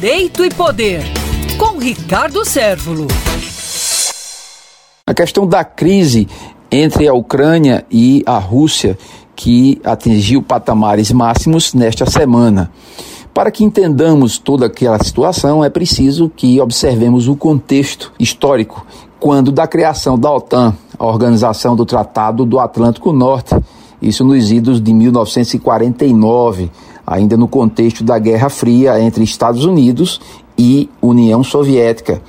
Direito e Poder, com Ricardo Sérvulo. A questão da crise entre a Ucrânia e a Rússia, que atingiu patamares máximos nesta semana. Para que entendamos toda aquela situação, é preciso que observemos o contexto histórico quando da criação da OTAN, a Organização do Tratado do Atlântico Norte, isso nos idos de 1949, ainda no contexto da Guerra Fria entre Estados Unidos e União Soviética.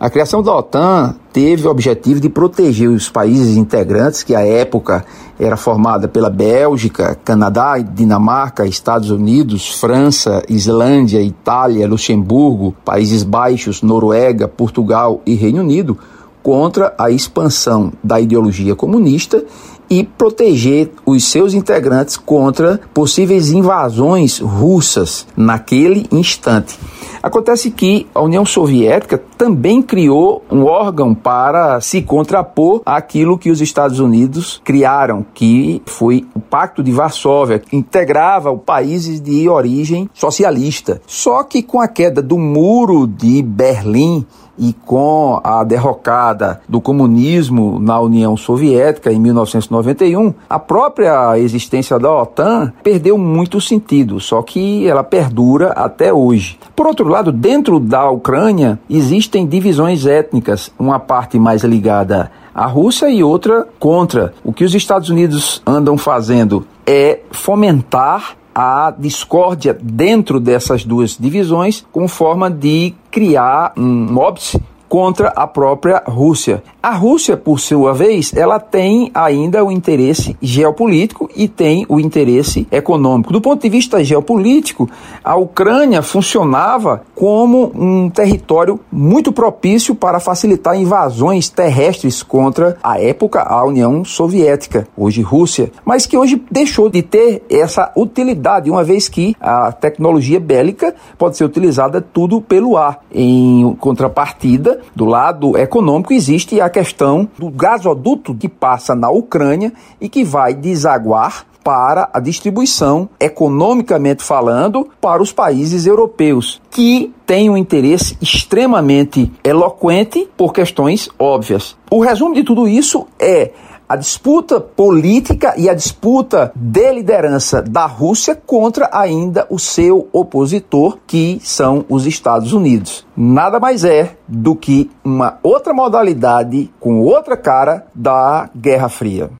A criação da OTAN teve o objetivo de proteger os países integrantes, que à época era formada pela Bélgica, Canadá, Dinamarca, Estados Unidos, França, Islândia, Itália, Luxemburgo, Países Baixos, Noruega, Portugal e Reino Unido, contra a expansão da ideologia comunista e proteger os seus integrantes contra possíveis invasões russas naquele instante. Acontece que a União Soviética também criou um órgão para se contrapor àquilo que os Estados Unidos criaram, que foi o Pacto de Varsóvia, que integrava países de origem socialista. Só que com a queda do Muro de Berlim, e com a derrocada do comunismo na União Soviética em 1991, a própria existência da OTAN perdeu muito sentido, só que ela perdura até hoje. Por outro lado, dentro da Ucrânia existem divisões étnicas, uma parte mais ligada à Rússia e outra contra. O que os Estados Unidos andam fazendo é fomentar a discórdia dentro dessas duas divisões, com forma de criar um óbice contra a própria Rússia. A Rússia, por sua vez, ela tem ainda o interesse geopolítico e tem o interesse econômico. Do ponto de vista geopolítico, a Ucrânia funcionava como um território muito propício para facilitar invasões terrestres contra a época a União Soviética, hoje Rússia, mas que hoje deixou de ter essa utilidade, uma vez que a tecnologia bélica pode ser utilizada tudo pelo ar. Em contrapartida, do lado econômico, existe a questão do gasoduto que passa na Ucrânia e que vai desaguar para a distribuição, economicamente falando, para os países europeus, que têm um interesse extremamente eloquente por questões óbvias. O resumo de tudo isso é a disputa política e a disputa de liderança da Rússia contra ainda o seu opositor, que são os Estados Unidos. Nada mais é do que uma outra modalidade com outra cara da Guerra Fria.